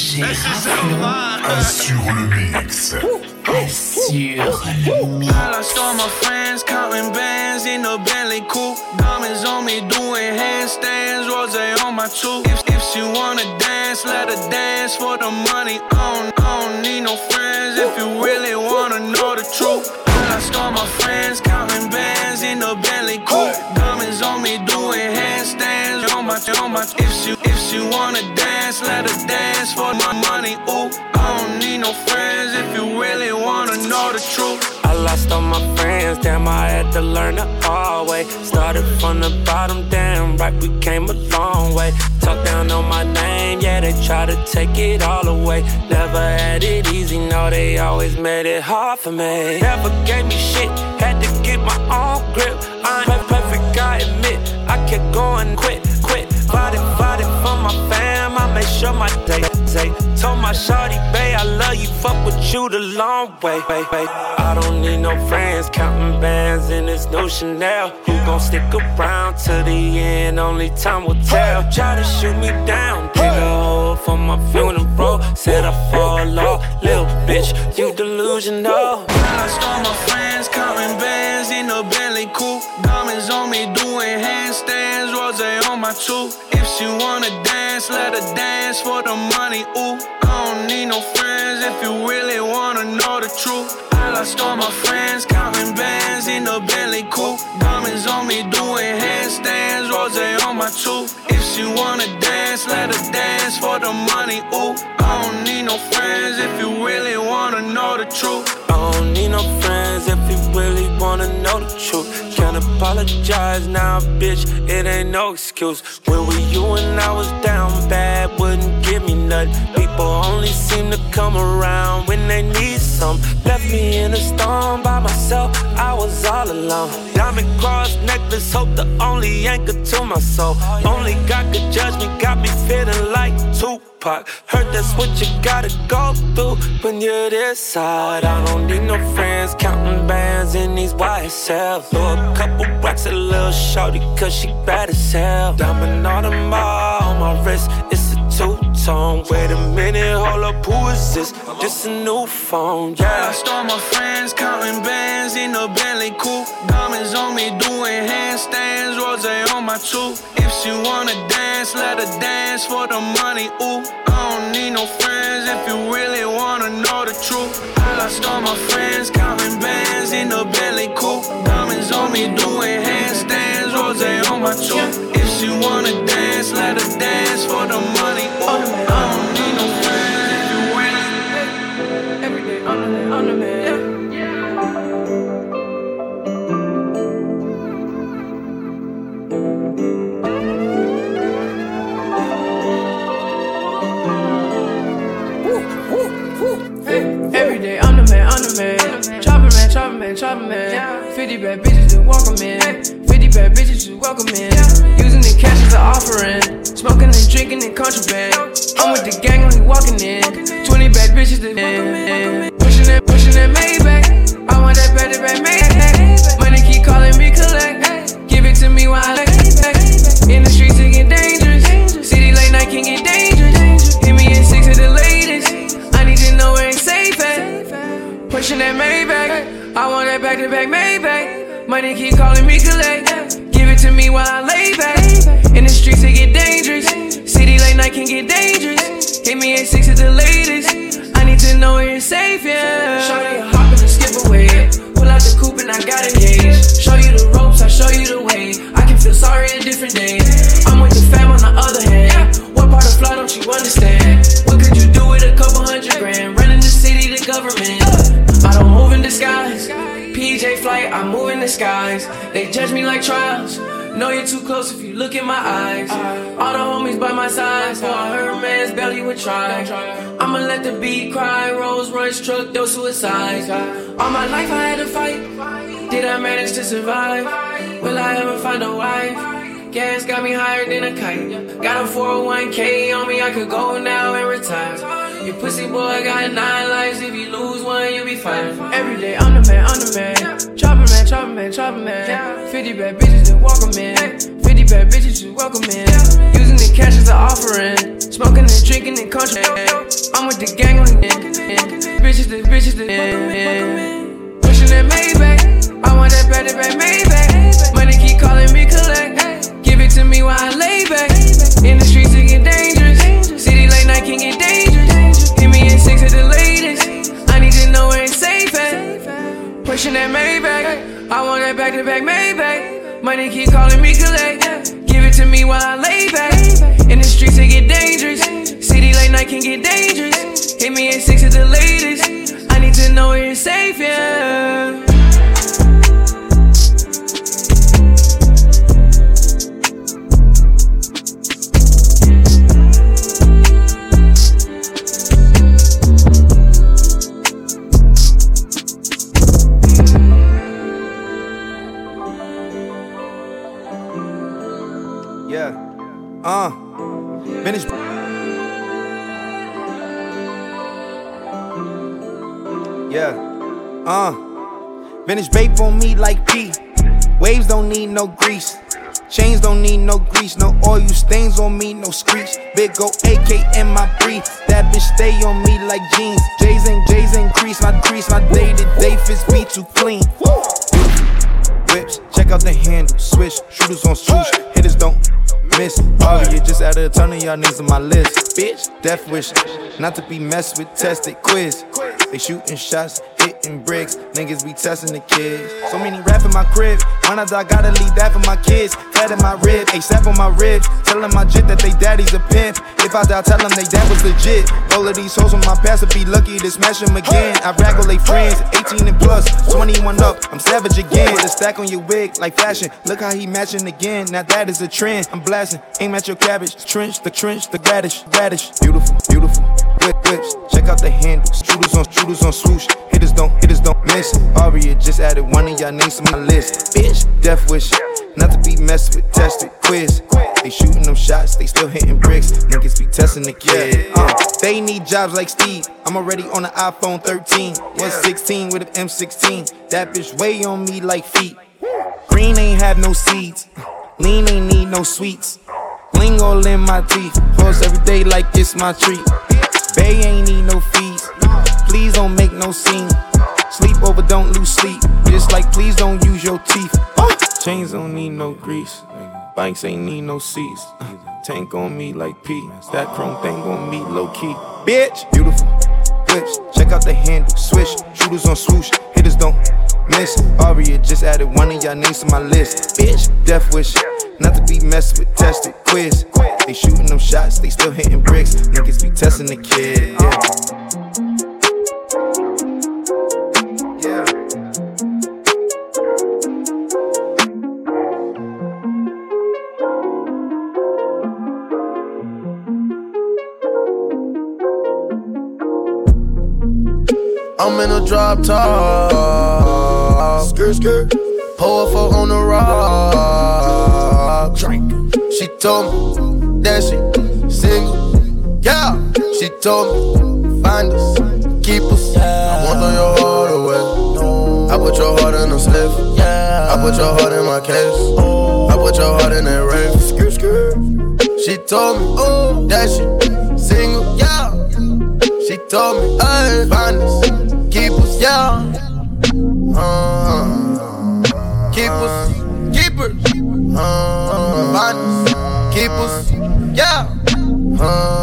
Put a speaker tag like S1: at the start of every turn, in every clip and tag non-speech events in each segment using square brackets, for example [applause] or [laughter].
S1: DJ Assure le mix. Assure le mix. I saw my friends counting bands in the Bentley coupe. Diamonds on me doing handstands, rose on my tooth. If, if she wanna dance, let her dance for the money. I don't, I don't need no friends if you really wanna know the truth. I saw my friends counting bands in the Bentley coupe. Diamonds on me doing handstands on my, on my. If she, if wanna dance, let her dance for my money. Ooh, I don't need no friends if you really wanna know the truth.
S2: I lost all my friends, damn, I had to learn the hard way. Started from the bottom, damn, right, we came a long way. Talk down on my name, yeah, they try to take it all away. Never had it easy, no, they always made it hard for me. Never gave me shit, had to get my own grip. I ain't perfect, I admit, I kept going, quit, make sure my day say. Told my shorty, babe, I love you, fuck with you the long way, babe, babe. I don't need no friends, counting bands in this new Chanel. Who gon' stick around to the end? Only time will tell. Try to shoot me down, dig a hole for my funeral. Said I fall off, little bitch, you delusional.
S1: I saw my friends counting bands in a Bentley coupe. Diamonds on me doing handstands, rose on my tooth. If she wanna dance, let her dance for the money. Ooh, I don't need no friends if you really wanna know the truth. I lost all my friends counting bands in a Bentley coupe. Diamonds on me doing handstands, rose on my tooth. If she wanna dance, let her dance for the money. Ooh, I don't need no friends if you really wanna know the truth.
S2: I don't need no friends if you really wanna know the truth. Can't apologize now, bitch, it ain't no excuse. When we you and I was down bad, wouldn't give me nothing. People only seem to come around when they need some. Left me in a storm by myself, I was all alone. Diamond cross necklace, hope the only anchor to my soul. Only God could judge me, got me feeling like Heard that's what you gotta go through when you're this side. I don't need no friends counting bands in these white YSL. Throw a couple racks at a little shorty, cause she bad as hell. Diamond on the mall on my wrist, it's a two tone. Wait a minute, hold up, who is this? This a new phone, yeah.
S1: I stole my friends counting bands in a Bentley coupe. Diamonds on me doing handstands, rose on my tooth. If she wanna dance, let her dance for the money. Ooh, I don't need no friends if you really wanna know the truth. I lost all my friends counting bands in a Bentley coupe. Diamonds on me doing handstands, rose on my tooth. If she wanna dance, let her dance for the money. Ooh, I don't need no friends if you really.
S3: Every day on the man, on the man. Every man, chopper man, man. 50 bad bitches to welcome in. 50 bad bitches to welcome in. Using the cash as an offering. Smoking and drinking in contraband. I'm with the gang only walking in. 20 bad bitches to in. Pushing that, pushing that Maybach. I want that that bad Maybach. Money keep calling me collect. Where it's safe, hop and skip away. Pull out the coupe and I got a gauge. Show you the ropes, I show you the way. I can feel sorry a different day. I'm with the fam on the other hand. What part of fly don't you understand? What could you do with a couple hundred grand? Running the city, the government. I don't move in disguise. PJ flight, I move in skies. They judge me like trials. Know you're too close if you look in my eyes. All the homies by my side, I heard man's belly would try. I'ma let the beat cry, Rolls Royce truck, those suicides. All my life I had to fight. Did I manage to survive? Will I ever find a wife? Gas got me higher than a kite. Got a 401k on me, I could go now and retire. You pussy boy got nine lives. If you lose one, you be fine. Every day I'm the man, I'm the man. Chopper man, chopper man, chopper man. 50 bad bitches to welcome in. 50 bad bitches to welcome in. Using the cash as an offering. Smoking and drinking and contraband. I'm with the gang on the. Bitches, the bitches, the. Pushing that Maybach. I want that better back Maybach. Money keep calling me collect. Give it to me while I lay back. In the streets it get dangerous. City late night can get dangerous. Of the latest. I need to know where it's safe at. Pushing that Maybach. I want that back to back Maybach. Money keep calling me collect. Give it to me while I lay back. In the streets it get dangerous. City late night can get dangerous. Hit me in six of the latest. I need to know where it's safe, yeah.
S4: Vintage babe on me like pee. Waves don't need no grease. Chains don't need no grease, no oil stains on me, no screech. Big go AK in my brief. That bitch stay on me like jeans. J's and J's increase my crease. My day to day fits be too clean. Whips, check out the handle, switch, shooters on swoosh, hitters don't miss. Oh, you just added a ton of y'all niggas on my list. Bitch, death wish, not to be messed with, tested quiz. They shooting shots, hitting bricks. Niggas be testing the kids. So many rap in my crib. When I die, gotta leave that for my kids. Fat in my rib, ASAP on my ribs. Telling my jit that they daddy's a pimp. If I die, tell them they dad was legit. All of these hoes on my past would be lucky to smash them again. I raggle they friends, 18 and plus, 21 up. I'm savage again. Put a stack on your wig like fashion. Look how he matching again. Now that is a trend. I'm blasting. Aim at your cabbage. Trench, the trench, the radish, radish. Beautiful, beautiful. Whip, whips. Check out the handles. Shooters on shooters on swoosh. Hitters don't, hitters don't miss. Aria just added one of y'all names to my list. Bitch, death wish. Not to be messed with, tested, quiz. They shooting them shots, they still hitting bricks. Niggas be testing the kid. Uh, they need jobs like Steve. I'm already on the iPhone 13. 116 with an M16. That bitch weigh on me like feet. Green ain't have no seeds. Lean ain't need no sweets. Bling all in my teeth. Pulse every day like it's my treat. Bay ain't need no fees. Please don't make no scene. Sleep over, don't lose sleep. Just like please don't use your teeth. Chains don't need no grease. Bikes ain't need no seats. [laughs] Tank on me like P. That chrome thing on me low key. Bitch, beautiful whips. Check out the handle, swish. Shooters on swoosh. Hitters don't miss. Aria just added one of y'all names to my list. Bitch, death wish. Not to be messed with, tested, quiz. They shooting them shots, they still hitting bricks. Niggas be testing the kid. Yeah.
S5: I'm in a drop top. Skirt, skirt. Four on the rock. Drink. She told me that she single. Yeah. She told me find us, keep us. I want on your heart away. I put your heart in a slip. Yeah. I put your heart in my case. Oh. I put your heart in that ring. Skirt, skirt. She told me oh, that she single. Yeah. She told me, hey, find us, keep us, yeah. Uh, keep us, keep us, uh, keep us, yeah. Uh,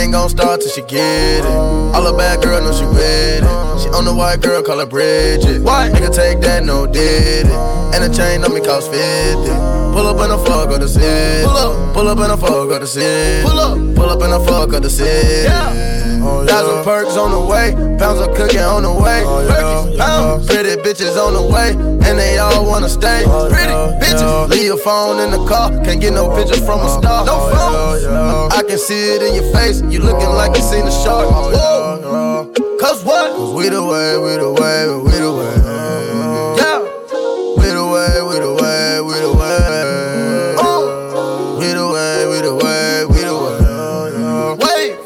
S5: ain't gon' start till she get it. All a bad girl know she with it. She on the white girl, call her Bridget. Why? Nigga take that, no did it. And the chain on me cost 50. Pull up in a fuck of the city. Pull up, pull up in a fuck of the city. Pull up, pull up in a fuck of the city. Yeah. Oh, yeah. Thousand perks on the way, pounds of cooking on the way. Oh, yeah, yeah. Pretty bitches on the way, and they all wanna stay. Oh, Pretty bitches, leave your phone in the car, can't get no pictures from a oh, star. No oh, phone, I can see it in your face, you looking like you seen a shark. Oh, Whoa. Cause what? Cause we the way, we the way, we the way. Yeah, we the way, we the way, we the way. We the way, we the way, we the way. Wave,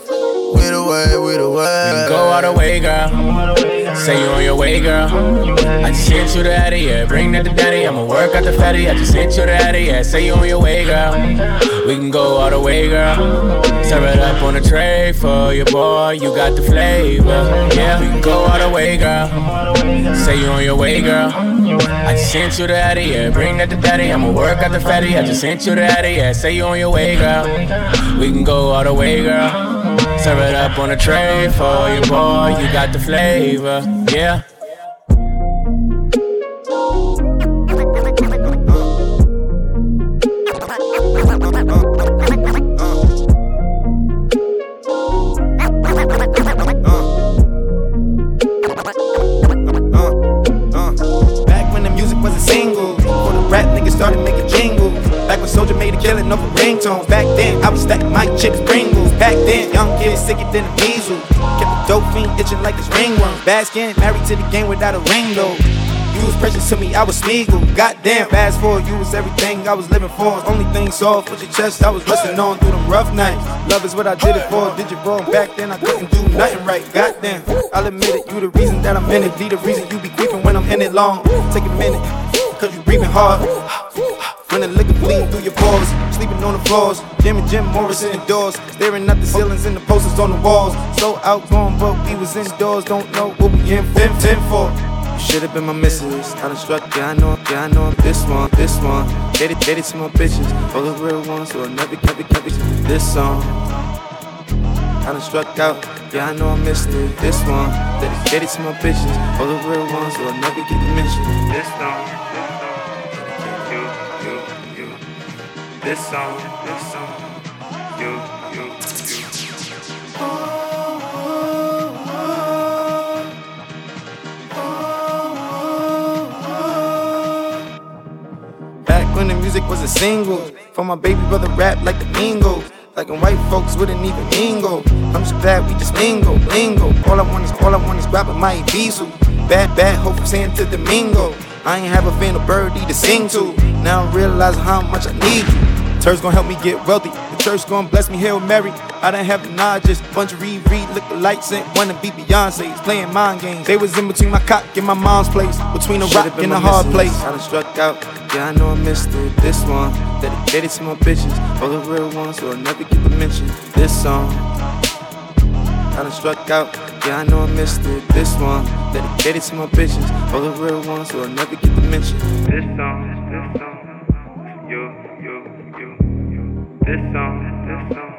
S5: we we the way, we the way.
S6: Go all the way, girl. Say you on your way, girl. I just sent you the Addy, yeah. Bring that to daddy. I'ma work out the fatty. I just sent you the Addy, yeah. Say you on your way, girl. We can go all the way, girl. Serve it up on a tray for your boy. You got the flavor, yeah. We can go all the way, girl. Say you on your way, girl. I just sent you the Addy, yeah. Bring that to daddy. I'ma work out the fatty. I just sent you the Addy, yeah. Say you on your way, girl. We can go all the way, girl. Serve it up on a tray for your boy. You got the flavor, yeah.
S4: Soldier made a killing over ringtones. Back then, I was stacking my chips Pringles. Back then, young kids sicker than a measles. Kept the dope fiend itching like his ringworm. Bad skin, married to the game without a ring though. You was precious to me, I was Smeagol. Goddamn, fast forward, you was everything I was living for. Only thing soft was your chest, I was resting on through them rough nights. Love is what I did it for. Did you wrong back then? I couldn't do nothing right. Goddamn, I'll admit it. You the reason that I'm in it. Be the reason you be creeping when I'm in it long. Take a minute, cause you breathing hard. When the liquor bleed through your pores, sleeping on the floors. Jim and Jim Morrison indoors, staring at the ceilings and the posters on the walls. So outgrown, but we was indoors. Don't know what we in fin fin for. You should've been my missus. I done struck, yeah, I know, yeah, I know I'm this one, this one. It, get it to my bitches. All the real ones, so I never, never, never this song. I done struck out, yeah, I know I missed it. This one, dedicated to my bitches. All the real ones, so I never get to mention this song. This song, this song, you, you, you. Back when the music was a single, for my baby brother rap like the Mingos. Like when white folks wouldn't even mingle. I'm just glad we just mingle, mingle. All I want is, all I want is grabbing my diesel. Bad, bad hope from Santo Domingo. I ain't have a fan of birdie to sing to. Now I realize how much I need you. Church gonna help me get wealthy. The church gonna bless me, Hail Mary. I done have a nod, just bunch of read, read, look the lights and wanna be Beyonce's playing mind games. They was in between my cock and my mom's place, between a rock and a hard place. I done struck out, yeah, I know I missed it. This one, dedicated to my bitches, all the real ones, so I'll never get to mention this song. I done struck out, yeah, I know I missed it. This one, dedicated to my bitches, all the real ones, so I'll never get to mention this song. This song. This song, this song,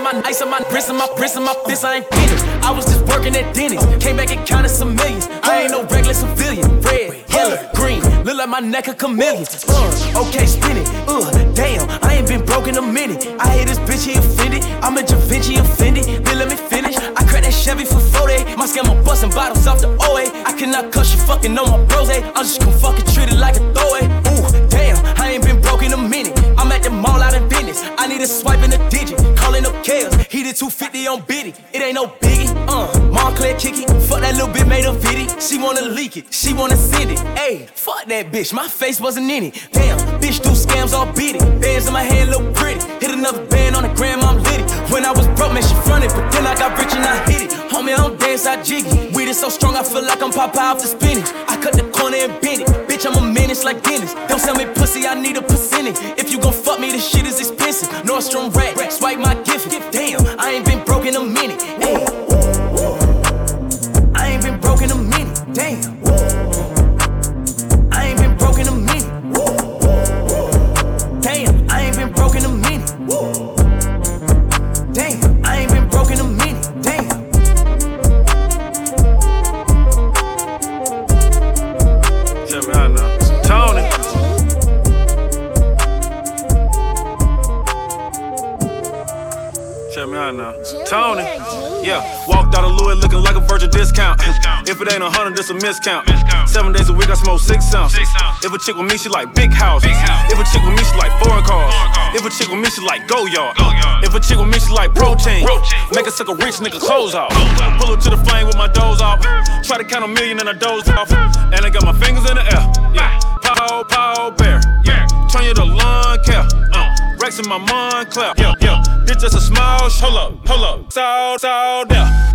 S7: on my, ice on my wrist, on my wrist, on my fist. I ain't finished. I was just working at Dennis. Came back and counted some millions. I ain't no regular civilian. Red, yellow, green. Look like my neck a chameleon. Uh, okay, spin it. Uh, damn, I ain't been broke in a minute. I hate this bitch, he offended. I'm a Da Vinci offended. Then let me finish. I cracked that Chevy for 40. My scam, I'm busting bottles off the OA. I cannot cuss you fucking on my bros. I'm just gonna fucking treat it like a throwaway. 250 on Biddy. It ain't no biggie. Uh, Montclair kick it. Fuck that little bit made a video. She wanna leak it. She wanna send it. Ayy, fuck that bitch. My face wasn't in it. Damn, bitch do scams all it. Bands in my hand look pretty. Hit another band on the gram, I'm litty. When I was broke, man, she fronted. But then I got rich and I hit it. Homie, I don't dance, I jiggy. Weed is so strong, I feel like I'm Popeye off the spinach. I cut the corner and bend it. Bitch, I'm a menace like Dennis. Don't sell me pussy, I need a percentage. If you gon' fuck me, this shit is expensive. Nordstrom rack, swipe my gift. Damn, I ain't been broke in a minute.
S8: Tony. Yeah, walked out of Louis looking like a virgin discount. If it ain't a hundred, it's a miscount. Seven days a week, I smoke six ounces. If a chick with me, she like big houses. If a chick with me, she like foreign cars. If a chick with me, she like go yard. If a chick with me, she like protein. Make a suck a rich nigga clothes off. Pull up to the flame with my doze off. Try to count a million and I doze off. And I got my fingers in the air. Yeah, pow, pow, bear. Yeah, turn you to lawn care. Uh. Rex in my mind clap. Yeah, yeah. This just a small sh- Hold up, hold up. Sound, sound, yeah.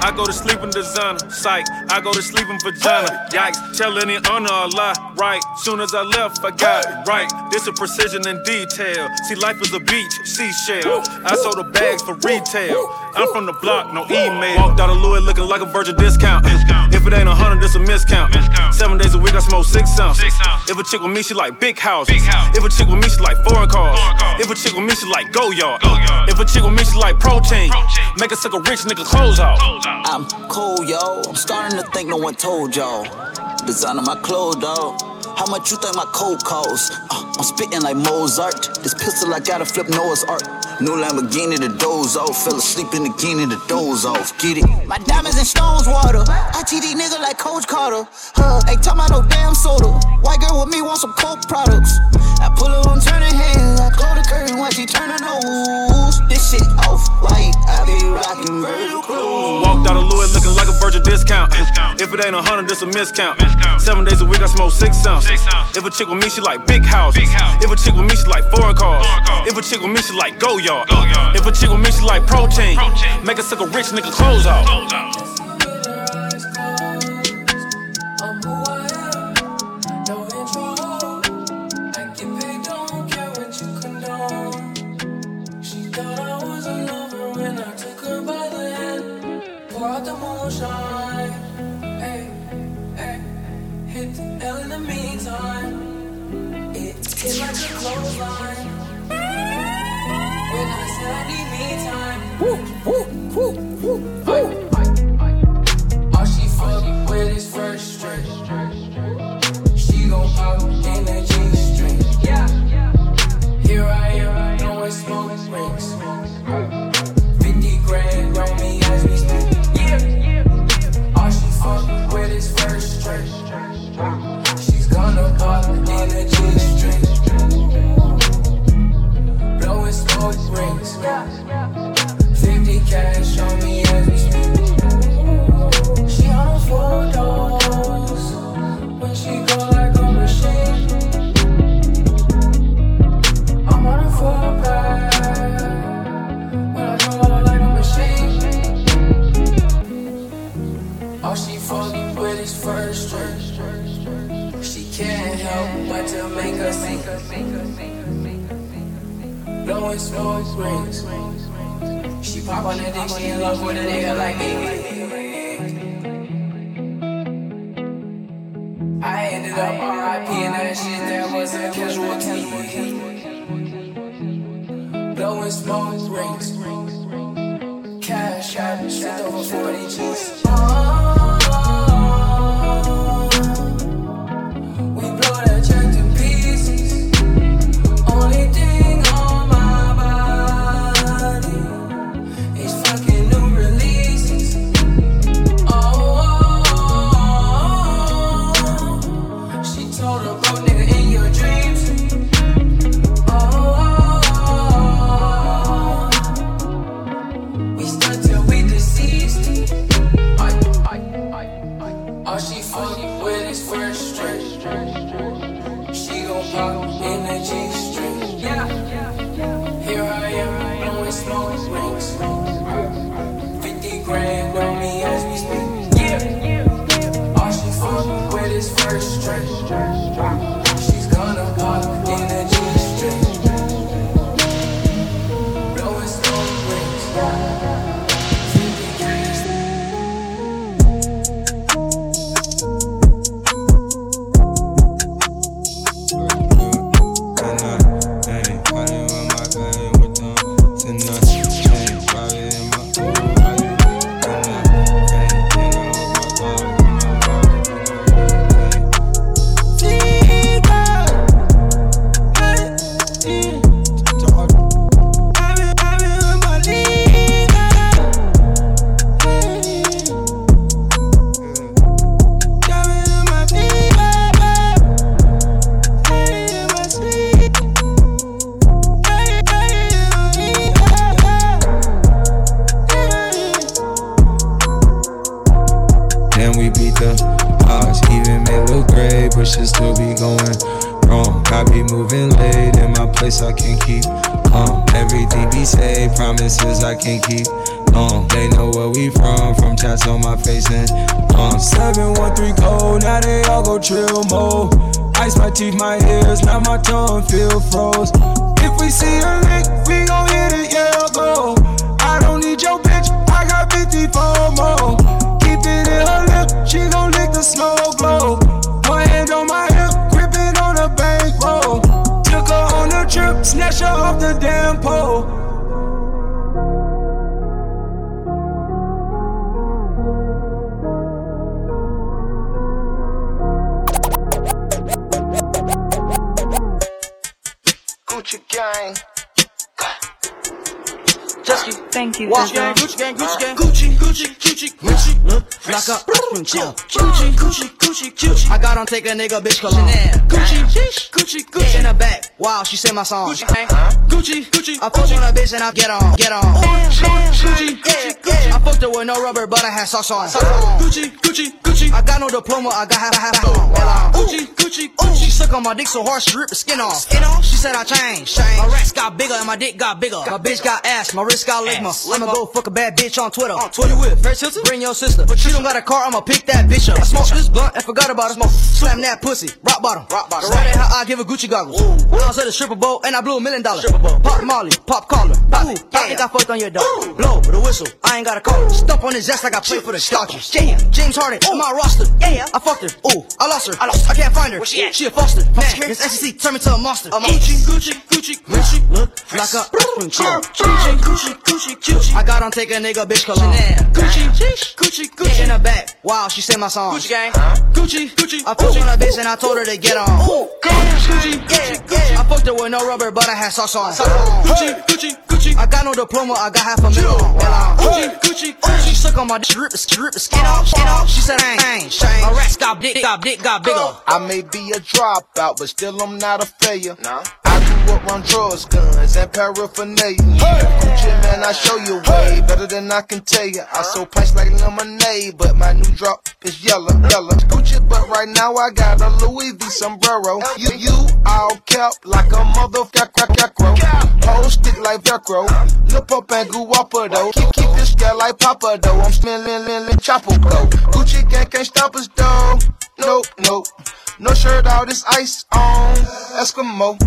S8: I go to sleep in designer, psych. I go to sleep in vagina, yikes. Tell any honor a lie, right? Soon as I left, I got it right. This a precision and detail. See, life is a beach, seashell. I sold the bags for retail. I'm from the block, no email. Walked out of Louis looking like a virgin discount. It ain't a hundred, it's a miscount. Seven days a week, I smoke six ounces. If a chick with me, she like big houses. If a chick with me, she like foreign cars. If a chick with me, she like go yard. If a chick with me, she like protein. Make a suck a rich nigga clothes off.
S9: I'm cool, yo. I'm starting to think no one told y'all. Designing my clothes, dog. How much you think my coat costs? Uh, I'm spitting like Mozart. This pistol I gotta flip Noah's Ark. New Lamborghini to doze off. Fell asleep in the bikini to doze off. Get it? My diamonds and stones water. I TD nigga like Coach Carter. Huh? Ain't talking about no damn soda. White girl with me want some coke products. I pull her on turning hands. I close the curtain while she turn her nose. This shit off white. I be rocking Virgil clothes.
S8: Walked out of Louis looking like a virgin discount. If it ain't a hundred, it's a miscount. Seven days a week, I smoke six ounces. If a chick with me, she like big houses. If a chick with me, she like foreign cars. If a chick with me, she like go yard. If a chick with me, she like protein. Make a suck a rich nigga clothes off.
S3: Shine, I'll go chill mode. Ice my teeth, my ears, now my tongue feel froze. If we see a lick, we gon' hit it, yeah, go. I don't need your bitch, I got 54 more. Keep it in her lip, she gon' lick
S10: the snow glow. One hand on my hip, gripping on a bankroll. Took her on a trip, snatch her off the damn pole. your gang.
S11: Gucci gang, Gucci gang, Gucci gang, Gucci, Gucci, Gucci, Gucci. Look, lock up, spring chill. Gucci, Gucci, Gucci, Gucci. I got on take a nigga bitch cologne. Gucci, Gucci, Gucci in the back. Wow, she say my song. Gucci, Gucci, Gucci. I fuck on a bitch and I get on, get on. Gucci, Gucci, Gucci. I fucked her with no rubber, but I had sauce on. Gucci, Gucci, Gucci. I got no diploma, I got half, half, half. Gucci, Gucci, Gucci. She suck on my dick so hard she rip the skin off. Skin off. She said I changed. My racks got bigger and my dick got bigger. My bitch got ass, my wrist got ligma. I'ma go fuck a bad bitch on Twitter. On Twitter with First Hilton, bring your sister. But she don't got a car, I'ma pick that bitch up. I smoked this blunt and forgot about it. Smoke. Slam that pussy, rock bottom. Rock bottom. Right how I give a Gucci goggles. I was at a stripper bowl and I blew a million dollars. Pop Molly, pop collar. Pop, Ooh, I think I fucked on your dog. Blow with a whistle, I ain't got a call. Stump on his ass like I play for the Dodgers. Yeah. James Harden on my roster. Yeah. I fucked her. Ooh, I lost her. I lost. I can't find her. Where she at? She a foster. Man, this SEC turned me to a monster. A Gucci, Gucci, Gucci, Gucci. Look, like a spring chill. Gucci, Gucci, Gucci, Gucci. I got on take a nigga bitch cologne. Gucci, Gucci, Gucci in the back. Wow, she said my song. Gucci gang. Gucci, Gucci. I fucked on a bitch and I told her to get on. Gucci, yeah, yeah. I fucked her with no rubber, but I had sauce on. Gucci, Gucci, Gucci. I got no diploma, I got half a million. Gucci, Gucci, Gucci. She suck on my dick, rip, rip skin off, skin off. She said, I ain't, shame. My rats got dick, got dick, got bigger.
S12: I may be a dropout, but still I'm not a failure. Nah. Up on drugs, guns, and paraphernalia. Gucci man, I show you way better than I can tell you. I sold pints like lemonade, but my new drop is yellow, yellow. Gucci, but right now I got a Louis V sombrero. You, you all kept like a motherfucker, Whole stick like Velcro. Lip up and goo up though. Keep, keep this girl like Papa though. I'm smelling, lin, lin, chopper go. Gucci gang can't stop us though. Nope, nope.
S3: No shirt, all this ice on. Eskimo.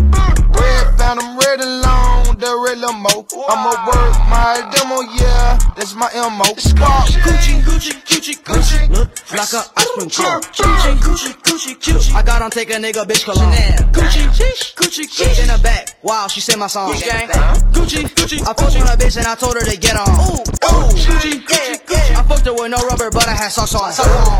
S3: Red Phantom, red and long, the red limo. I'ma work my demo, yeah, that's my MO. Spark, Gucci, Gucci, Gucci, Gucci.
S11: Look like a ice cream cone. Gucci, Gucci, Gucci, Gucci. I got on take a nigga bitch cologne. Gucci, Gucci, Gucci. In the back, wow, she sang my song. Gucci, Gucci. I fucked on a bitch and I told her to get on. Ooh, ooh. Gucci, Gucci, Gucci. I fucked her with no rubber, but I had socks on.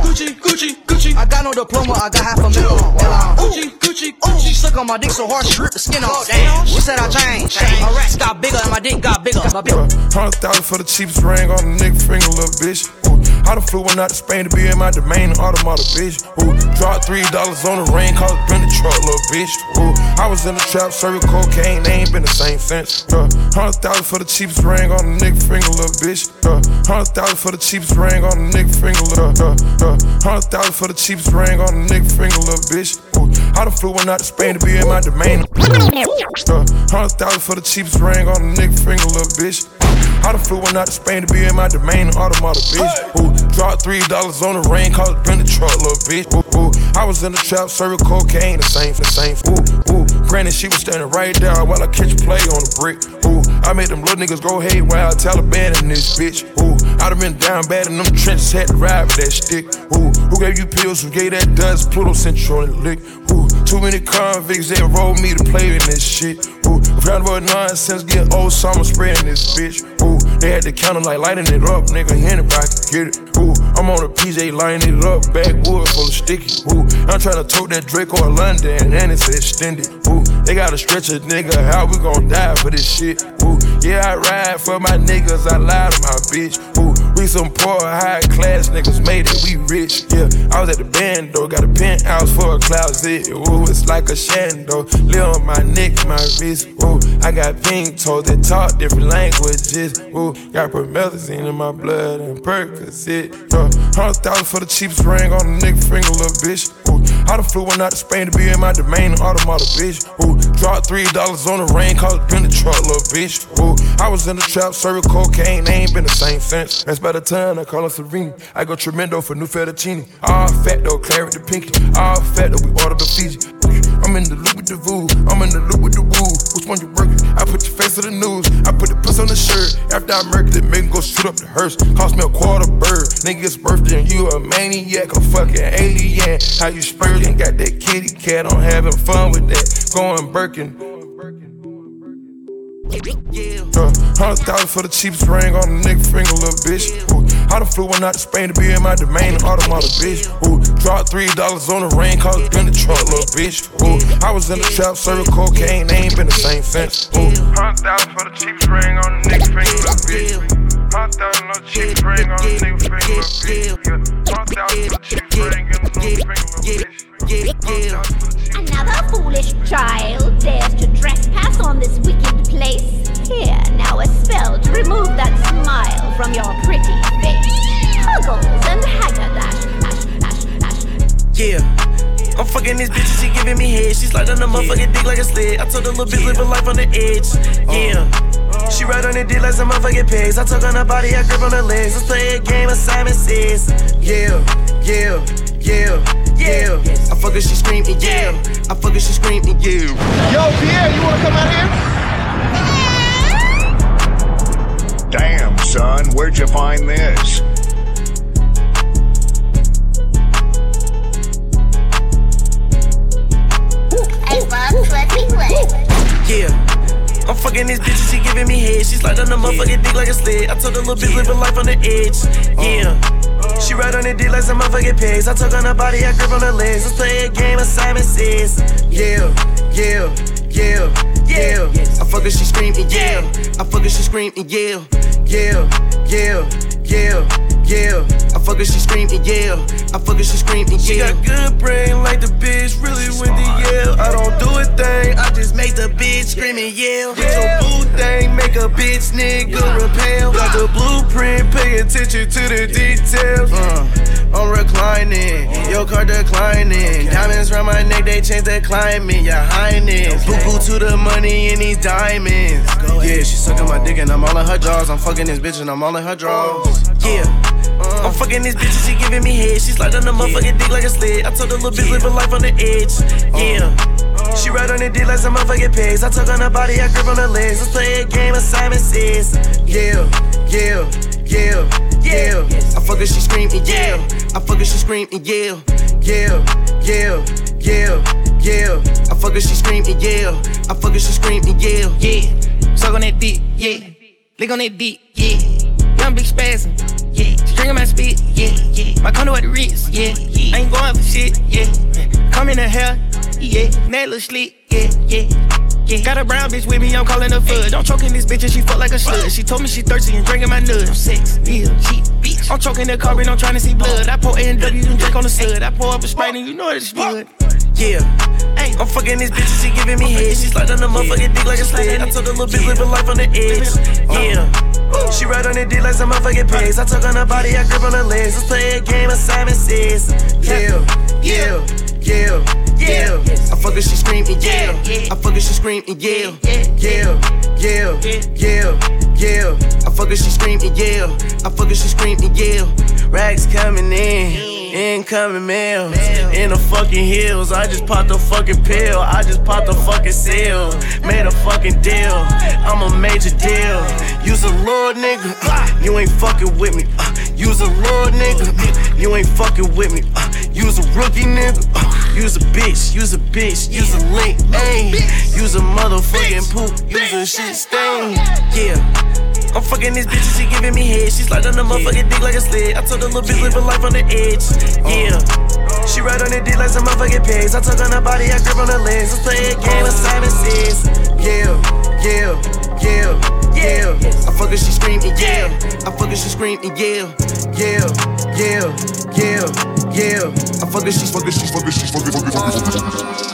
S11: Gucci, Gucci, Gucci. I got no diploma, I got half a million. Gucci, Gucci, Gucci. Suck on my dick so hard she ripped the skin off. Damn, she said I changed. My racks got bigger and my dick got bigger. My big
S13: Hundred thousand for the cheapest ring on the nigga finger, little bitch. Ooh, I done flew one out to Spain to be in my domain, automata, bitch. Ooh, dropped three dollars on the ring, cause it been the truck, little bitch. Ooh, I was in the trap, serving cocaine, they ain't been the same since. Yeah, hundred thousand for the cheapest ring on the nigga finger, little bitch. Yeah, hundred thousand for the cheapest ring on the nigga finger, little. Yeah, yeah, hundred thousand for the cheapest ring on the nigga finger, little bitch. Ooh, I done flew one out to Spain to be in my domain. Yeah, hundred thousand for the cheapest ring on the nigga finger, little bitch. I done flew one out to Spain to be in my domain, automata, bitch. Ooh, dropped three dollars on the rain, cause it been the truck, little bitch. Ooh, ooh, I was in the trap, serving cocaine, the same, the same. Ooh, ooh, granted, she was standing right there while I catch a play on the brick. Ooh, I made them little niggas go haywire, Taliban in this bitch. Ooh, I done been down bad in them trenches, had to ride with that stick. Ooh, who gave you pills? Who gave that dust? Pluto on the lick. Ooh, too many convicts, that rolled me to play in this shit. Ooh, round about nonsense, get old, I'm spreading this bitch. Ooh, they had the counter like lighting it up, nigga, anybody can get it. I'm on a PJ lining it up, backwood full of sticky. Ooh, I'm trying to tote that Draco in London, and it's extended. Ooh, they gotta stretch a nigga, how we gon' die for this shit? Ooh, yeah, I ride for my niggas, I lie to my bitch. Ooh, we some poor, high class niggas made it, we rich. Yeah, I was at the band though, got a penthouse for a closet. Ooh, it's like a shando, live on my neck, my wrist. Ooh, I got pink toes that talk different languages. Ooh, got promethazine in my blood and Percocet. Yeah, hundred thousand for the cheapest ring on the nigga finger, little bitch. Ooh, I done flew one out to Spain to be in my domain, automata, bitch. Ooh, dropped three dollars on the rain, cause it been the truck, little bitch. Ooh, I was in the trap, serving cocaine, they ain't been the same since. That's by the time I call her Serene. I go tremendo for new fettuccine. All fat though, claret the pinky. All fat though, we order the Fiji. I'm in the loop with the voo, I'm in the loop with the woo. Which one you working? I put your face on the news. I put the puss on the shirt. After I murdered it, make go shoot up the hearse. Cost me a quarter bird. Nigga's birthday and you a maniac, a fucking alien. How you spurting? Got that kitty cat, I'm having fun with that. Going Birkin. Uh, hundred thousand for the cheapest ring on the nigga finger, little bitch. Ooh, I done flew one out to Spain to be in my domain, automata, bitch. Ooh, dropped three dollars on the rain, cause it been the truck, little bitch. Ooh, I was in the trap, serving cocaine, they ain't been the same since. Ooh, hundred thousand for the cheapest ring on the nigga finger, little bitch. Hundred thousand on the cheapest ring on the nigga finger, little bitch. Hundred thousand for the cheapest ring on the nigga finger, little bitch.
S14: Another foolish child dares to trespass on this wicked place. Here, now a spell to remove that smile from your pretty
S5: I'm fucking this bitch and she giving me head. She slide on the motherfucking dick like a sled. I told the little bitch live a life on the edge. Uh-huh. Yeah. She ride on the dick like some motherfucking pigs. I took on her body, I grip on her legs. Let's play a game of Simon Says. Yeah, yeah, yeah, yeah. I fuck her, she screaming, yeah. I fuck her, she screaming, yeah.
S3: Yo, Pierre, you wanna come out here?
S15: Damn, son, where'd you find this?
S5: Yeah. I'm fucking this bitch and she giving me head. She slide on the motherfucking dick like a sled. I told the little bitch live a life on the edge. Uh-huh. Yeah. She ride on the dick like some motherfucking pigs. I took on her body, I grip on her legs. Let's play a game of Simon Says. Yeah, yeah, yeah, yeah. I fuck her, she screaming, yeah. I fuck her, she screaming, yeah. Yeah, yeah, yeah, yeah. I fuck her, she screaming, yeah. I fuck her, she screaming, yeah. She got good brain like the bitch really went to Yale. I don't do a thing, I just make the bitch screaming, yeah. With your boo thing, make a bitch nigga repel. Got the blueprint, pay attention to the details. Uh, I'm reclining, your car declining. Diamonds around my neck, they change the climate, your highness. Boo boo to the money in these diamonds. Yeah, she sucking my dick and I'm all in her jaws. I'm fucking this bitch and I'm all in her drawers. Yeah. Uh. I'm fucking
S16: this bitch and she giving me head. She slide on the motherfucking dick like a sled. I told her little bitch live a life on the edge. Uh. Yeah. Uh. She ride on the dick like some motherfucking pigs. I took on her body, I grip on her legs. Let's play a game of Simon Says. Yeah, yeah, yeah, yeah. I fuck her, she scream and yeah. I fuck her, she scream and yeah. Yeah, yeah, yeah, yeah. I fuck her, she scream and yeah. I fuck her, she scream and yeah.
S17: Yeah. Suck on that dick, yeah. Lick on that dick, yeah. Young big spasm, yeah. String my spit, yeah, yeah. My condo at the Ritz, yeah, yeah. I ain't going for shit, yeah. Come in the hell, yeah. That little slick, yeah, yeah. Yeah. Got a brown bitch with me, I'm calling her fudge. Don't choking this bitch and she fuck like a slut. She told me she thirsty and drinking my nuts. I'm sex, yeah, cheap bitch. I'm choking the car and I'm trying to see blood. Oh. I pour A and W and drink on the sud. I pour up a Sprite and you know it's good.
S16: Yeah. I'm fucking this bitch and she giving me head. She slide on the motherfucking dick like a sled. I told her little bitch live a life on the edge. Yeah. Uh-huh. She ride on the dick like some motherfucking pigs. I took on her body, I grip on her legs. Let's play a game of Simon Says. Yeah, yeah, yeah, yeah. I fuck her, she scream and yeah. I fuck her, she scream and yeah. Yeah, yeah, yeah, yeah. I fuck her, she scream and yeah. I fuck her, she scream and yeah. Rags coming in. Incoming mail in the fucking hills. I just popped a fucking pill. I just popped a fucking seal. Made a fucking deal. I'm a major deal. Use a little nigga. You ain't fucking with me. Use a little nigga. You ain't fucking with me. Use a rookie nigga. Use a bitch. Use a bitch. Use a link. Use a motherfucking poop. Use a shit stain. Yeah. I'm fucking this bitch and she giving me head. She slide on the motherfucking dick like a sled. I told her little bitch live a life on the edge. Yeah. She ride on the dick like some motherfucking pigs. I took on her body, I grip on her legs. Let's play a game of Simon Says. Yeah, yeah, yeah, yeah. I fuck her, she scream and yeah. I fuck her, she scream and yeah. Yeah, yeah, yeah, yeah. I fuck her, she fuck her, she fuck her, she fuck her, fuck her,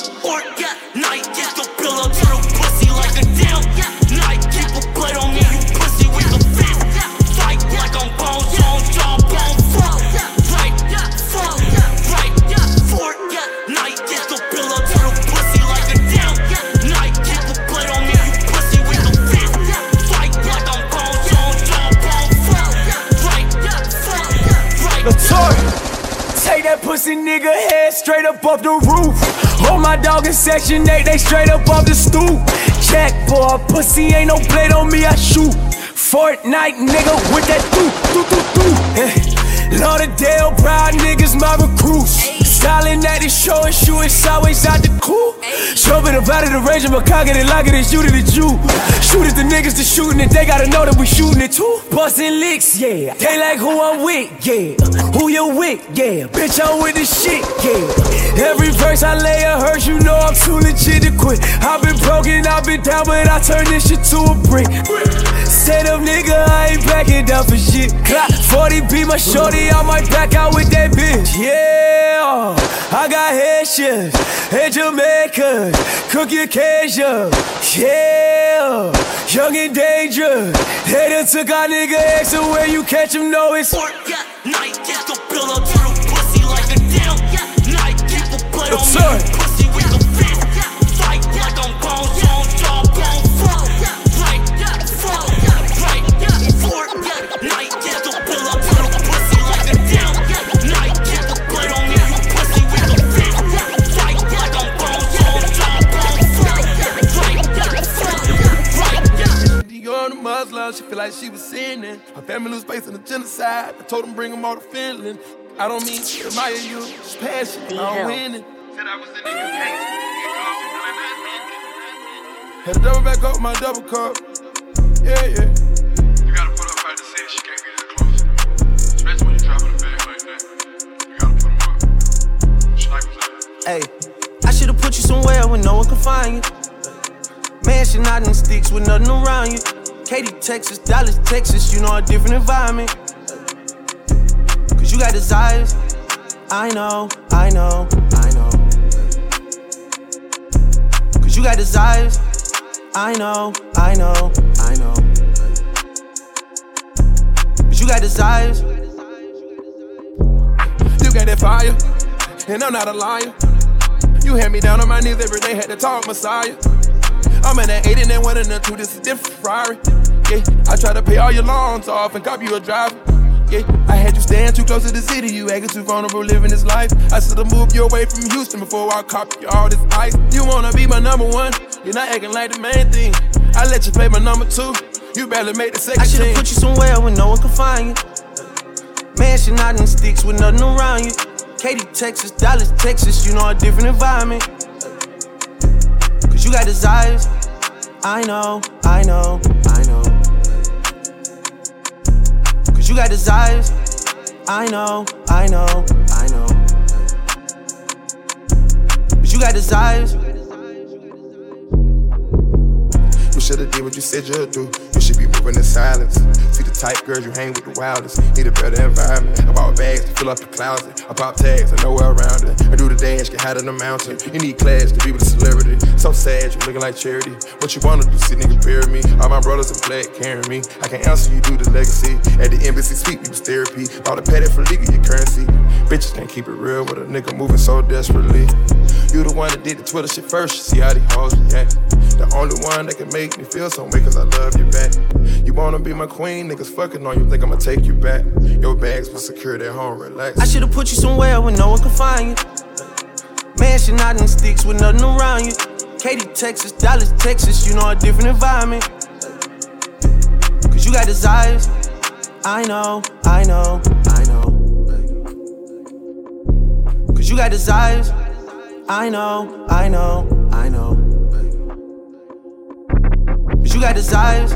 S7: nigga head straight up off the roof. Hold my dog in section 8, they straight up off the stoop. Check, boy, pussy ain't no blade on me, I shoot. Fortnite nigga with that doo, doo, doo, doo. Eh. Lauderdale, proud niggas, my recruits. Styling at the show and shoot, it's always out the cool. Me the body, the range of my and like it, it's you to the Jew. Shoot at the niggas to shooting it, they gotta know that we shooting it too. Bustin' licks, yeah. They like who I'm with, yeah. Who you with, yeah. Bitch, I'm with the shit, yeah. Every verse I lay a hearse, you know I'm too legit to quit. I've been broken, I've been down, but I turn this shit to a brick. Set up, nigga, I ain't backing down for shit. Clock 40 be my shorty, I might back out with that bitch. Yeah, I got Haitians and Jamaicans, cookie occasion. Yeah, young and dangerous. They done took our nigga ex and where you catch him, know it's.
S18: Forget night, get the pillow to the pussy like a damn night. Keep a blood on me,
S13: Muslim, she feel like she was sinning. Her family lose faith in the genocide. I told them bring them all the feeling. I don't mean to admire you, just passion. I'm winning. Said I was in the UK. Had to double back up my double cup. Yeah, yeah. You gotta put up fight to see if she can't get it close. Especially when you dropping a bag like that. You gotta put them up. Snipers
S16: Hey, I should've put you somewhere where no one can find you. Mansion out in sticks with nothing around you. Katy, Texas, Dallas, Texas, you know a different environment. Cause you got desires. I know, I know, I know. Cause you got desires. I know, I know, I know. Cause you got desires.
S13: You got that fire, and I'm not a liar. You had me down on my knees every day, had to talk Messiah. I'm in that 8 and then one and the two, this is different Ferrari. Yeah, I try to pay all your loans off and cop you a driver. Yeah, I had you stand too close to the city. You acting too vulnerable, living this life. I should've moved you away from Houston before I cop you all this ice. You wanna be my number one? You're not acting like the main thing. I let you play my number two. You barely made the second
S19: I should've
S13: team.
S19: put you somewhere where no one can find you. Mansion out in sticks with nothing around you. Katy, Texas, Dallas, Texas, you know a different environment. Cause you got desires. I know, I know, I know. You got desires. I know, I know, I know. But you got desires.
S13: Did what you said you'd do. You should be moving in silence. See the type girls you hang with the wildest. Need a better environment. I bought bags to fill up the closet. I pop tags, I know where around it. I do the dash, get high in the mountain. You need class to be with a celebrity. So sad, you looking like charity. What you wanna do, see nigga bury me. All my brothers in black carrying me. I can answer you, do the legacy. At the embassy suite, we was therapy. Bought a paddock for legal, your currency. Bitches can't keep it real with a nigga moving so desperately. You the one that did the Twitter shit first. See how these hoes react. The only one that can make me feel some way, cause I love you back. You wanna be my queen, niggas fucking on you, think I'ma take you back. Your bags were secured at home, relax.
S19: I should've put you somewhere where no one can find you. Mansion out in sticks with nothing around you. Katy, Texas, Dallas, Texas, you know a different environment. Cause you got desires. I know, I know, I know. Cause you got desires. I know, I know. You got desires.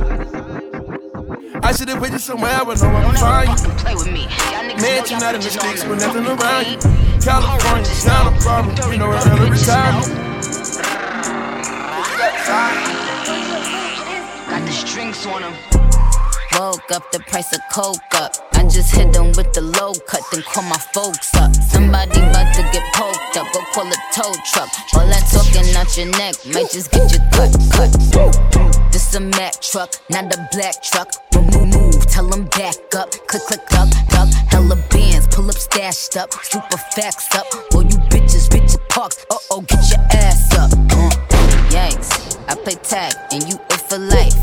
S13: I should've put you somewhere where no one can find you.
S20: Play with me.
S13: Mansion out in the sticks with nothing around you. California, it's not a problem. You know it's early retirement.
S20: Got the strings on them.
S21: Woke up the price of coke up. I just hit them with the low cut, then call my folks up. Somebody about to get poked up, go call a tow truck. All that talking out your neck might just get you cut, cut. This a Mack truck, not a black truck. Move, move, tell them back up. Click, click, duck, duck. Hella bands, pull up, stashed up. Super facts up. All you bitches, Richard Parks. Uh oh, get your ass up. Uh, yikes, I play tag and you it for life.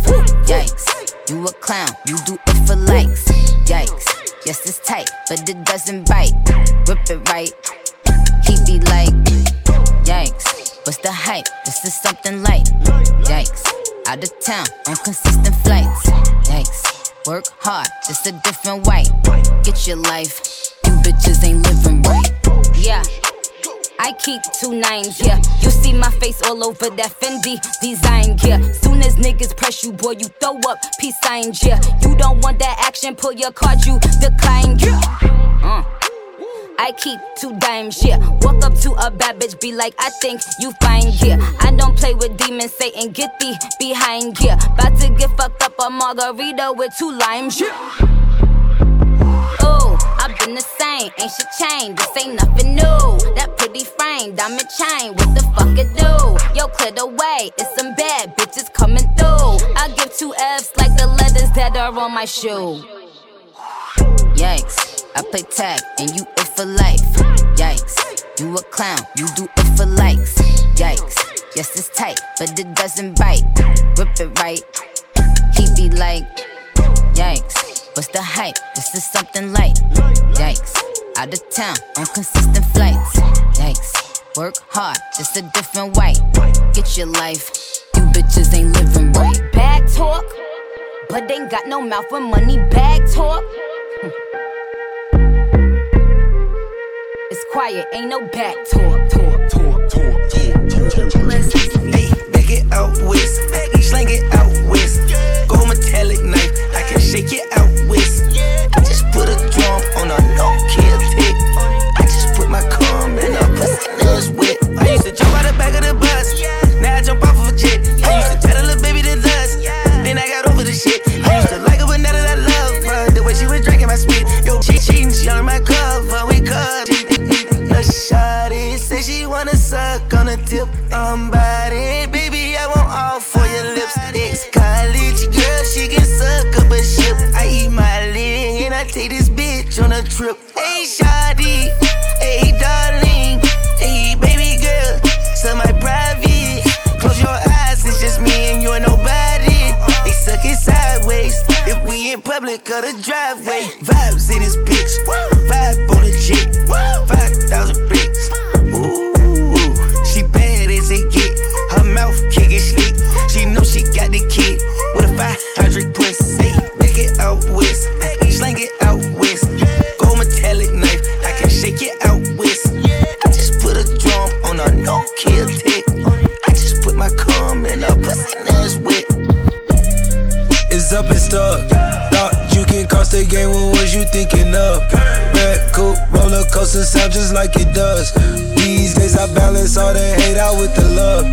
S21: Yikes. You a clown, you do it for likes. Yikes, yes, it's tight, but it doesn't bite. Rip it right. He be like, Yikes, what's the hype? This is something light. Yikes, out of town on consistent flights. Yikes, work hard, just a different white. Get your life, you bitches ain't living
S22: keep two nines, yeah. You see my face all over that Fendi design, yeah. Soon as niggas press you, boy, you throw up peace signs, yeah. You don't want that action, pull your card, you decline, yeah. Uh. I keep two dimes, yeah. Walk up to a bad bitch, be like, I think you fine, yeah. I don't play with demons, Satan, get thee behind, yeah. About to get fucked up a margarita with two limes, yeah. Been the same, ain't shit changed, this ain't nothing new. That pretty frame, diamond chain, what the fuck it do? Yo, clear the way, it's some bad bitches coming through. I give two F's like the letters that are on my shoe.
S21: Yikes, I play tag and you it for life. Yikes, you a clown, you do it for likes. Yikes, yes, it's tight, but it doesn't bite. Rip it right. He be like, Yikes, what's the hype? This is something light. Yikes, out of town on consistent flights. Yikes, work hard, just a different white. Get your life, you bitches ain't living right.
S22: Bag talk, but ain't got no mouth for money. Bag talk. Hmm. It's quiet, ain't no back talk. Talk, talk, talk, talk, talk.
S19: Hey, back it out west, slang it out west. Go metallic knife, I can shake it out She cheating, she on my cover, we cut. A shawty say she wanna suck on a tip on body. Baby, I want all for your lips. Ex college girl, she can suck up a ship. I eat my leg and I take this bitch on a trip. Hey, shawty,
S23: does. These days I balance all the hate out with the love.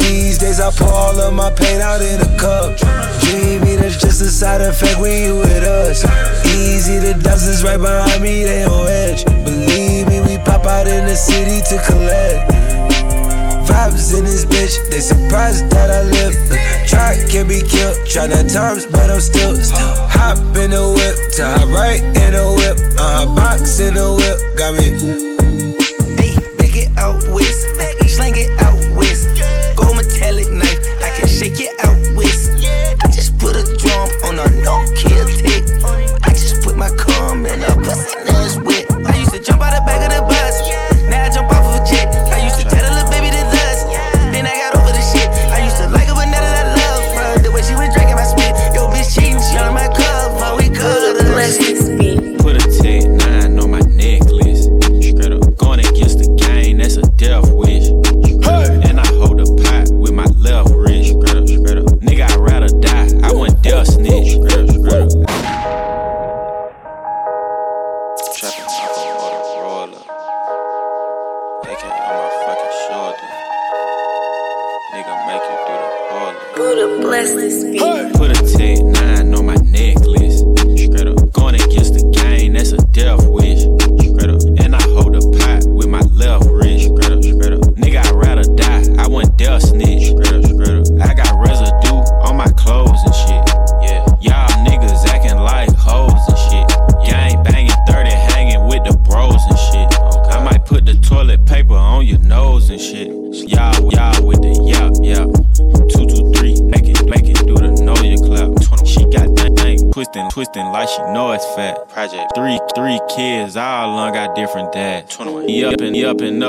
S23: These days I pour all of my pain out in a cup. Dream eaters just a side effect when you with us. Easy the dozens right behind me, they on edge. Believe me, we pop out in the city to collect. Vibes in this bitch, they surprised that I live. Try can be killed, try nine times, but I'm still, still. Hop in the whip, tie right in the whip, uh, box in the whip, got me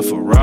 S19: for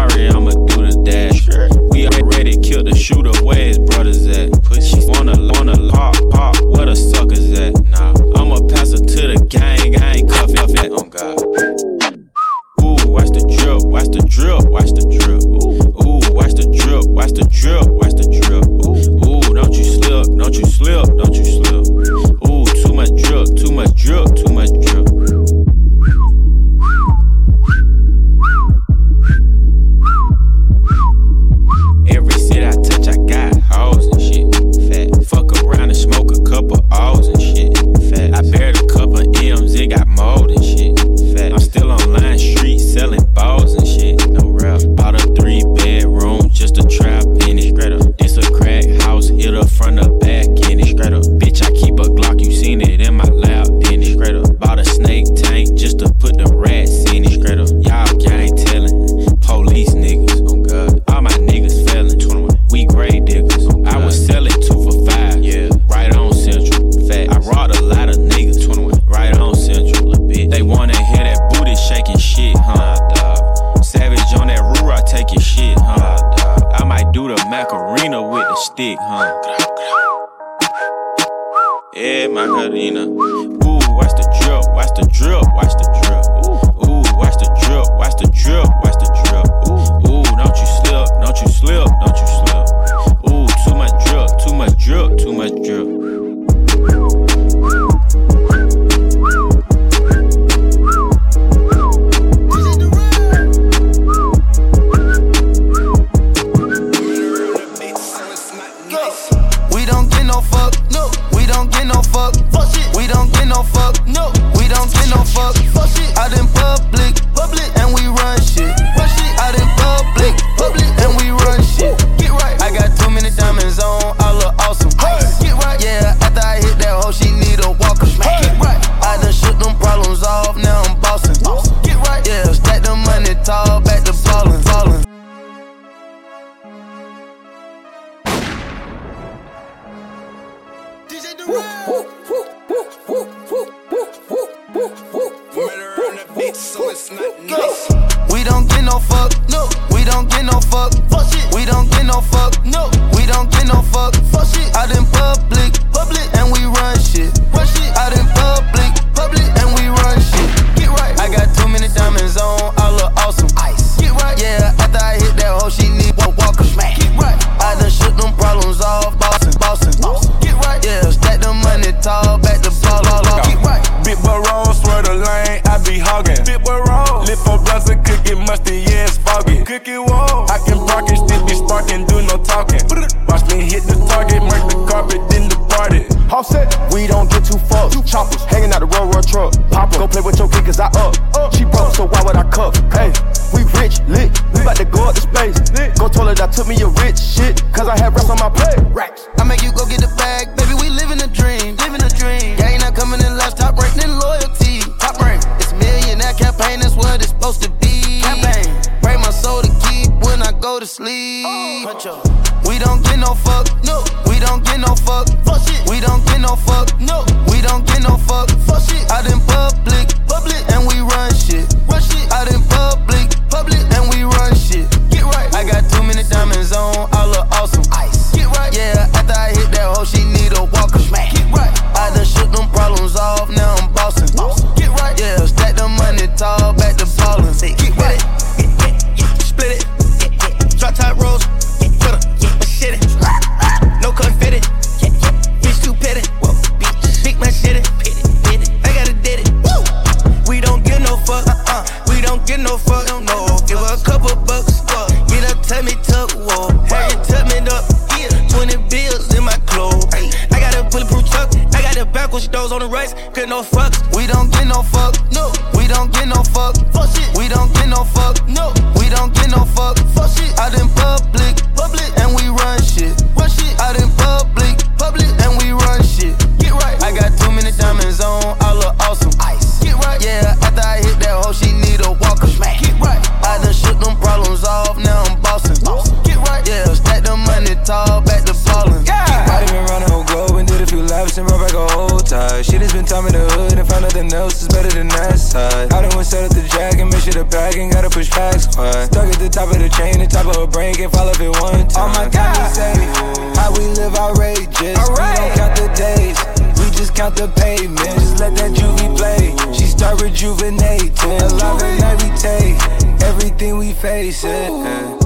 S19: can
S6: follow if it one time. Oh my God,
S10: we safe. How we live outrageous. All right. We don't
S19: count the days. We just count the pavement. Just let that juvie play. She start rejuvenating. A lot of we take. Everything we face. It.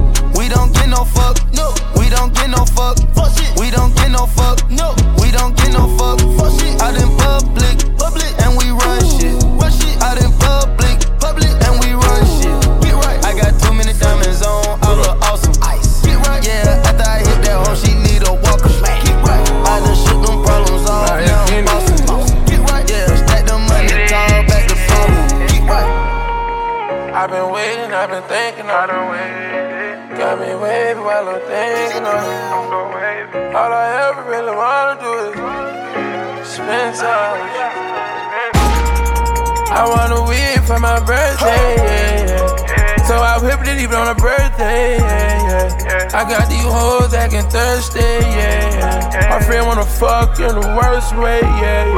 S10: I got
S13: these hoes acting thirsty, yeah. My friend wanna fuck in the worst way, yeah.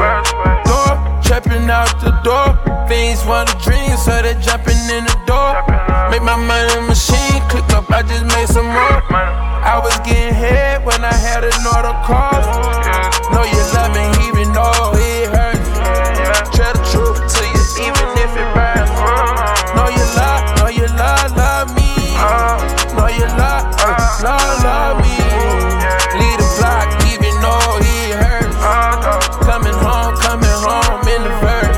S13: Door, trapping out the door. Things wanna dream, so they jumping in the door. Make my money machine click up, I just made some more. I was getting hit when I had another cause. Know you love me, he coming home in the first.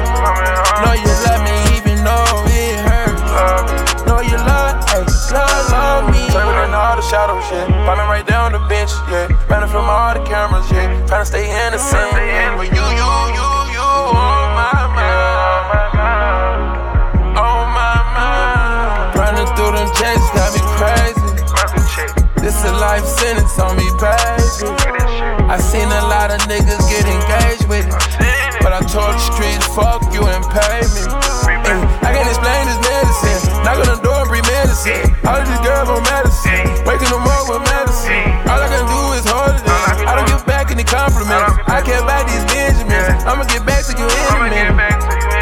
S13: Know you love me even though it hurts. Know you love, hey, love, love me. in all the shadow shit. Climbing right there on the bench, yeah. Running from all the cameras, yeah. Trying to stay innocent. fuck you and pay me. Mm. I can't explain this medicine. Knock on the door and bring medicine. All of these girls on medicine. Waking them up with medicine. All I can do is hold it. I don't give back any compliments. I can't buy these Benjamins. I'ma get back to you in a minute.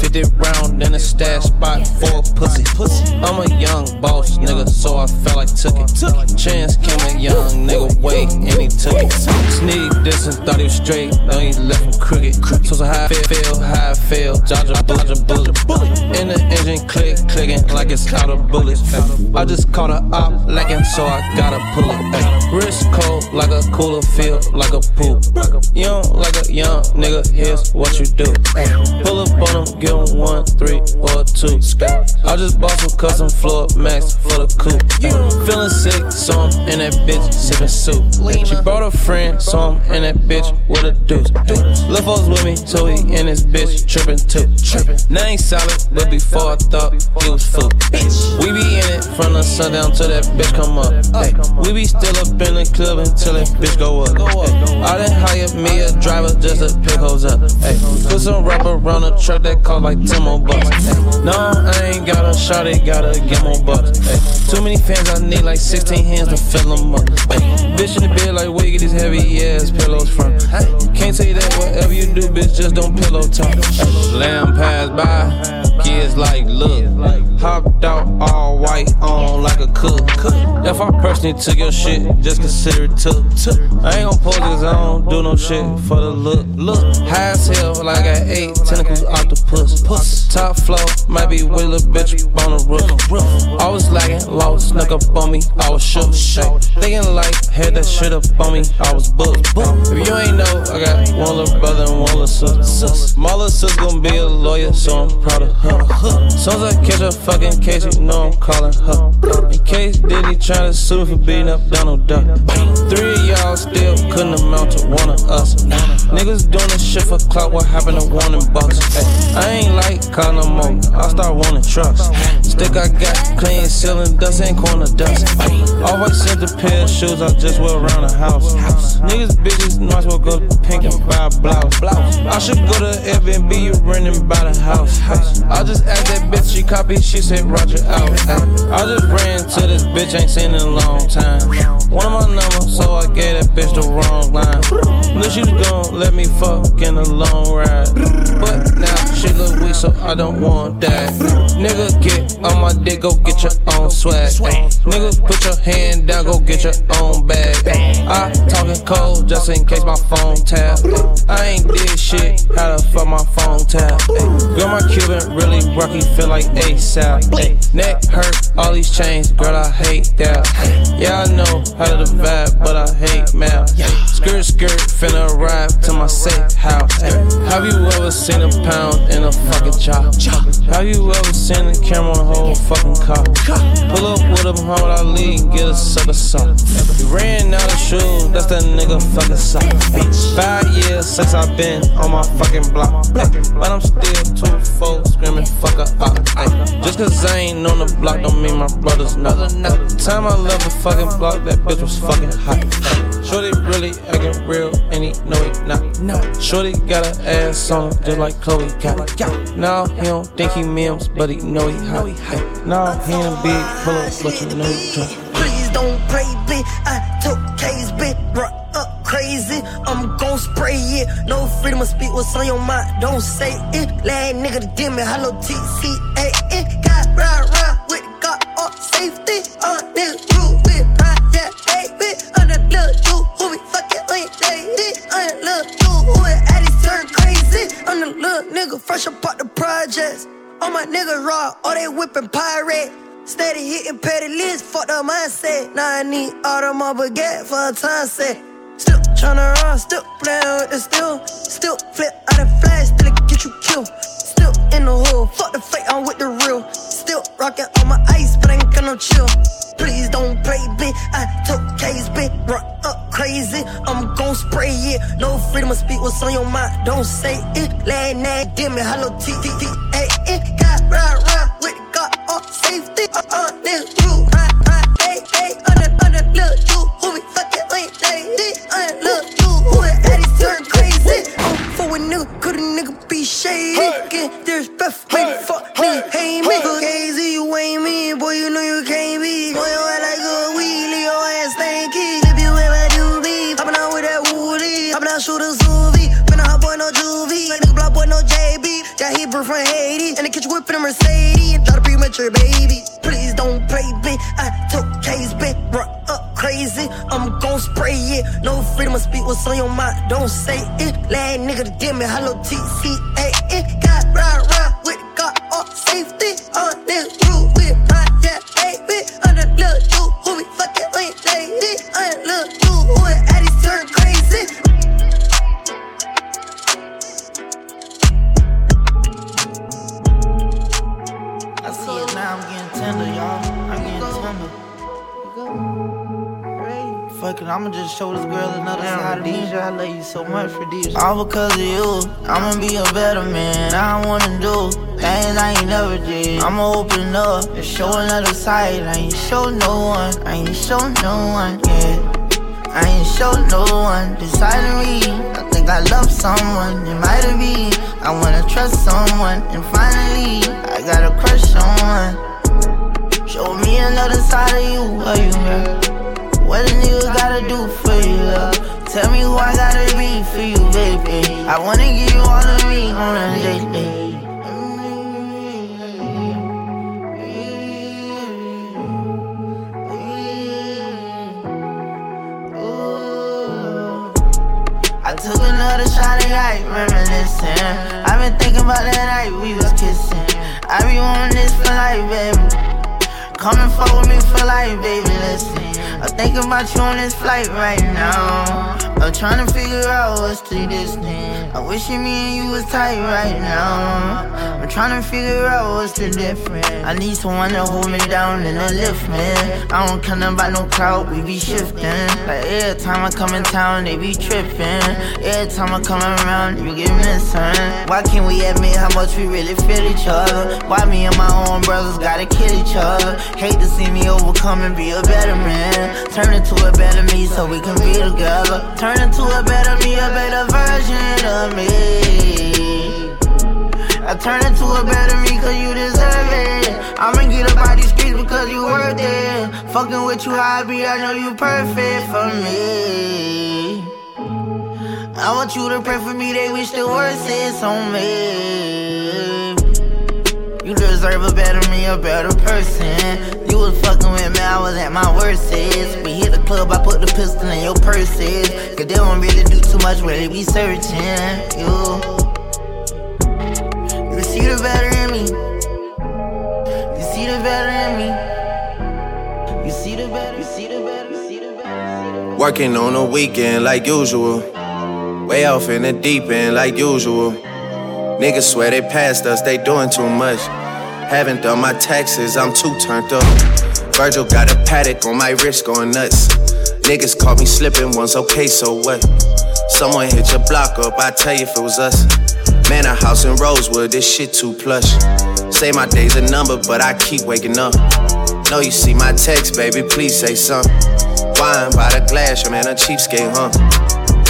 S24: 50 round in a stash spot for a pussy. I'm a young boss nigga, so I felt like took it. Chance came a young nigga way and he took it. Sneak this and thought he was straight, now he left him crooked. So so high feel, high feel, dodge a dodge a bullet. In the engine click, clicking like it's out of bullets. I just caught a op lacking, so I gotta pull it. Wrist cold like a cooler, feel like a pool. Young like a young nigga, here's what you do. Pull up on him, give him one, three, or two. I just bought some custom floor mats for the coupe. Feeling sick, so I'm in that bitch sipping soup. She brought a friend, so I'm in that bitch with a deuce. Lil' folks with me, so he in this bitch tripping too. Ain't solid, but before I thought he was full. We be in it from the sundown till that bitch come up. Ay, we be still up in the club until that bitch go up. Ay, I done hired me a driver just to pick hoes up. Ay, put some rubber around the truck that cost like 10 more bucks. Ay, no, I ain't got a shot, it gotta get more bucks. Ay, too many fans, I need like 16 hands to fill them up. Ay, bitch in the bed like where you get these heavy ass pillows from. Ay, can't tell you that whatever you do, bitch, just don't pillow talk. Ay, lamb pass by, kids like look. Hopped out all white on like a cook. If I personally took your shit, just consider it took. I ain't gon' pose cause I don't do no shit for the look. Look, high as hell, like I got eight tentacles octopus. Puss. Top flow, might be with a bitch on the roof. I was lagging, lost, snuck up on me, I was shook. Shit. Thinking like, had that shit up on me, I was booked. If you ain't know, I got one little brother and one little sister. My little sister gonna be a lawyer, so I'm proud of her. Soon as I catch a fucking case, you know I'm calling her. In case Diddy tryna sue for beating up Donald Duck. Three of y'all still couldn't amount to one of us. Niggas doing this shit for clout, what happened to in bucks? Ay, I ain't like car no more, I start wanting trucks. Stick I got clean ceiling, dust ain't corner dust. Always sent a pair of shoes, I just wear around the house. Niggas bitches might as well go pink and buy a blouse. I should go to Airbnb, you renting by the house. I just asked that bitch, she copied, she said Roger out. I just ran to this bitch, ain't seen in a long time. One of my numbers, so I gave that bitch the wrong line. Knew she was gon' let me fuck in a long ride. But now she look weak, so I don't want that. Nigga, get on my dick, go get your own swag. Nigga, put your hand down, go get your own bag. I talking cold just in case my phone tap. I ain't did shit, how the fuck my phone tap. Girl, my Cuban really rocky, feel like ASAP. Neck hurt, all these chains, girl, I hate that. Yeah, I know how to vibe, but I hate math. Skirt, skirt, finna ride to my safe house. Have you ever seen a pound in a fucking chop? Have you ever seen a camera on a whole fucking car? Pull up with a Muhammad Ali, get a sucker sock. We ran out of shoes, that's that nigga fucking sock. Five years since I've been on my fucking block. But I'm still too full, screaming fuck her up. Just cause I ain't on the block don't mean my brothers know. Time I left the fucking block, that bitch was fucking hot. Shorty really acting real, and he know it not. No. Shorty got an ass on him, just like Chloe got. Now he don't think he memes, but he know he hot. Now he ain't a big pull up, but you know he drunk.
S12: Please don't play, bitch. I took K's, bitch. Crazy. I'm gon' spray it. No freedom of speech, What's on your mind? Don't say it. Lad nigga dim me. Hello, TCA. Got ride around with God or safety. On this roof with hey, bitch. On the little dude who be fucking lady. On the little dude who at Addis turn crazy. On the little nigga fresh up out the projects. All my niggas raw, all they whipping pirate. Steady hitting petty lists, fuck the mindset. Now I need all the my baguette for a time set. Tryna run, still playing with the steel. Still flip out the flash, still it get you killed. Still in the hood, fuck the fake, I'm with the real. Still rockin' on my ice, but ain't got no chill. Please don't play, bitch. I took K's, bitch. Run up crazy. I'm gon' spray it. No freedom of speak. What's on your mind? Don't say it. Lay nag, dim me. Hello, T T T A. It got ride, ride with God or safety. On this roof, ride, ride, hey, hey. On the, on the little dude who be fucking on your lady. On the little dude who at Addis turn crazy. I'm for a nigga, could a nigga be shady? Get maybe fuck me, hate me. Fuck hazy, you ain't me, boy, you know you can't be. Boy, you act like a wheelie, your ass stanky. If you ever do me, hopping out with that woolly, hopping out Suvi. Finna hop on birth from Haiti. And the kitchen whipping a Mercedes. And try to premature baby. Please don't play, bitch. I took case, bitch. Run up crazy. I'm gon' spray it. No freedom of speech. What's on your mind? Don't say it. Last nigga to dim me. Hello, TCA. It got ride, ride with car off safety. On this roof with my yeah, baby. Under little you who be fucking with lady. Under little you who at Addis turn crazy.
S25: Now, I'm getting tender, y'all. I'm getting tender. Fuck it, I'ma just show this girl another side of Deja. I love you so much mm. for Deja. All because of you, I'ma be a better man. I wanna do things I ain't never did. I'ma open up and show another side. I ain't show no one, I ain't show no one, yeah. I ain't show no one deciding me. I think I love someone, it might been. I wanna trust someone, and finally, I got a crush on one. Show me another side of you, what you got? What a nigga gotta do for you, love? Tell me who I gotta be for you, baby. I wanna give you all of me on a daily. Took another shot of light, reminiscing. I've been thinking about that night we was kissing. I be wanting this for life, baby. Come and fuck with me for life, baby, listen. I'm thinking about you on this flight right now. I'm trying to figure out what's the distance. I wish me and you was tight right now. I'm trying to figure out what's the difference. I need someone to hold me down and to lift me. I don't care about no clout, we be shifting. Like every time I come in town, they be tripping. Every time I come around, you get missing. Why can't we admit how much we really feel each other? Why me and my own brothers gotta kill each other? Hate to see me overcome and be a better man. Turn into a better me so we can be together. Turn into a better me, a better version of me. I turn into a better me cause you deserve it. I'ma get up out these streets because you worth it. Fucking with you, I be, I know you perfect for me. I want you to pray for me, they wish the worst is on me. You deserve a better me, a better person. You was fucking with me, I was at my worstest. We hit the club, I put the pistol in your purses. Cause they don't really do too much where they be searching. You, you see the better in me. You see the better in me. You see the better, you see the better, you see the better.
S26: Working on the weekend like usual. Way off in the deep end like usual. Niggas swear they passed us, they doing too much. Haven't done my taxes, I'm too turned up. Virgil got a Patek on my wrist going nuts. Niggas caught me slipping once, okay, so what? Someone hit your block up, I tell you if it was us. Man, a house in Rosewood, this shit too plush. Say my day's a number, but I keep waking up. Know you see my text, baby, please say something. Wine by the glass, your man a cheapskate, huh?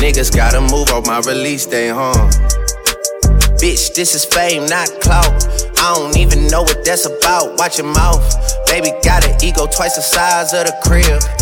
S26: Niggas gotta move off my release day, huh? Bitch, this is fame, not clout. I don't even know what that's about. Watch your mouth. Baby got an ego twice the size of the crib.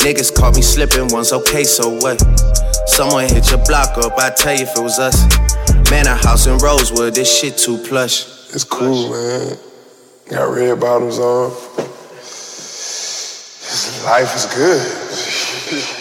S26: Niggas caught me slipping once, okay, so what? Someone hit your block up, I tell you if it was us. Man, a house in Rosewood, this shit too plush.
S13: It's cool, man. Got red bottoms on. Life is good. [laughs]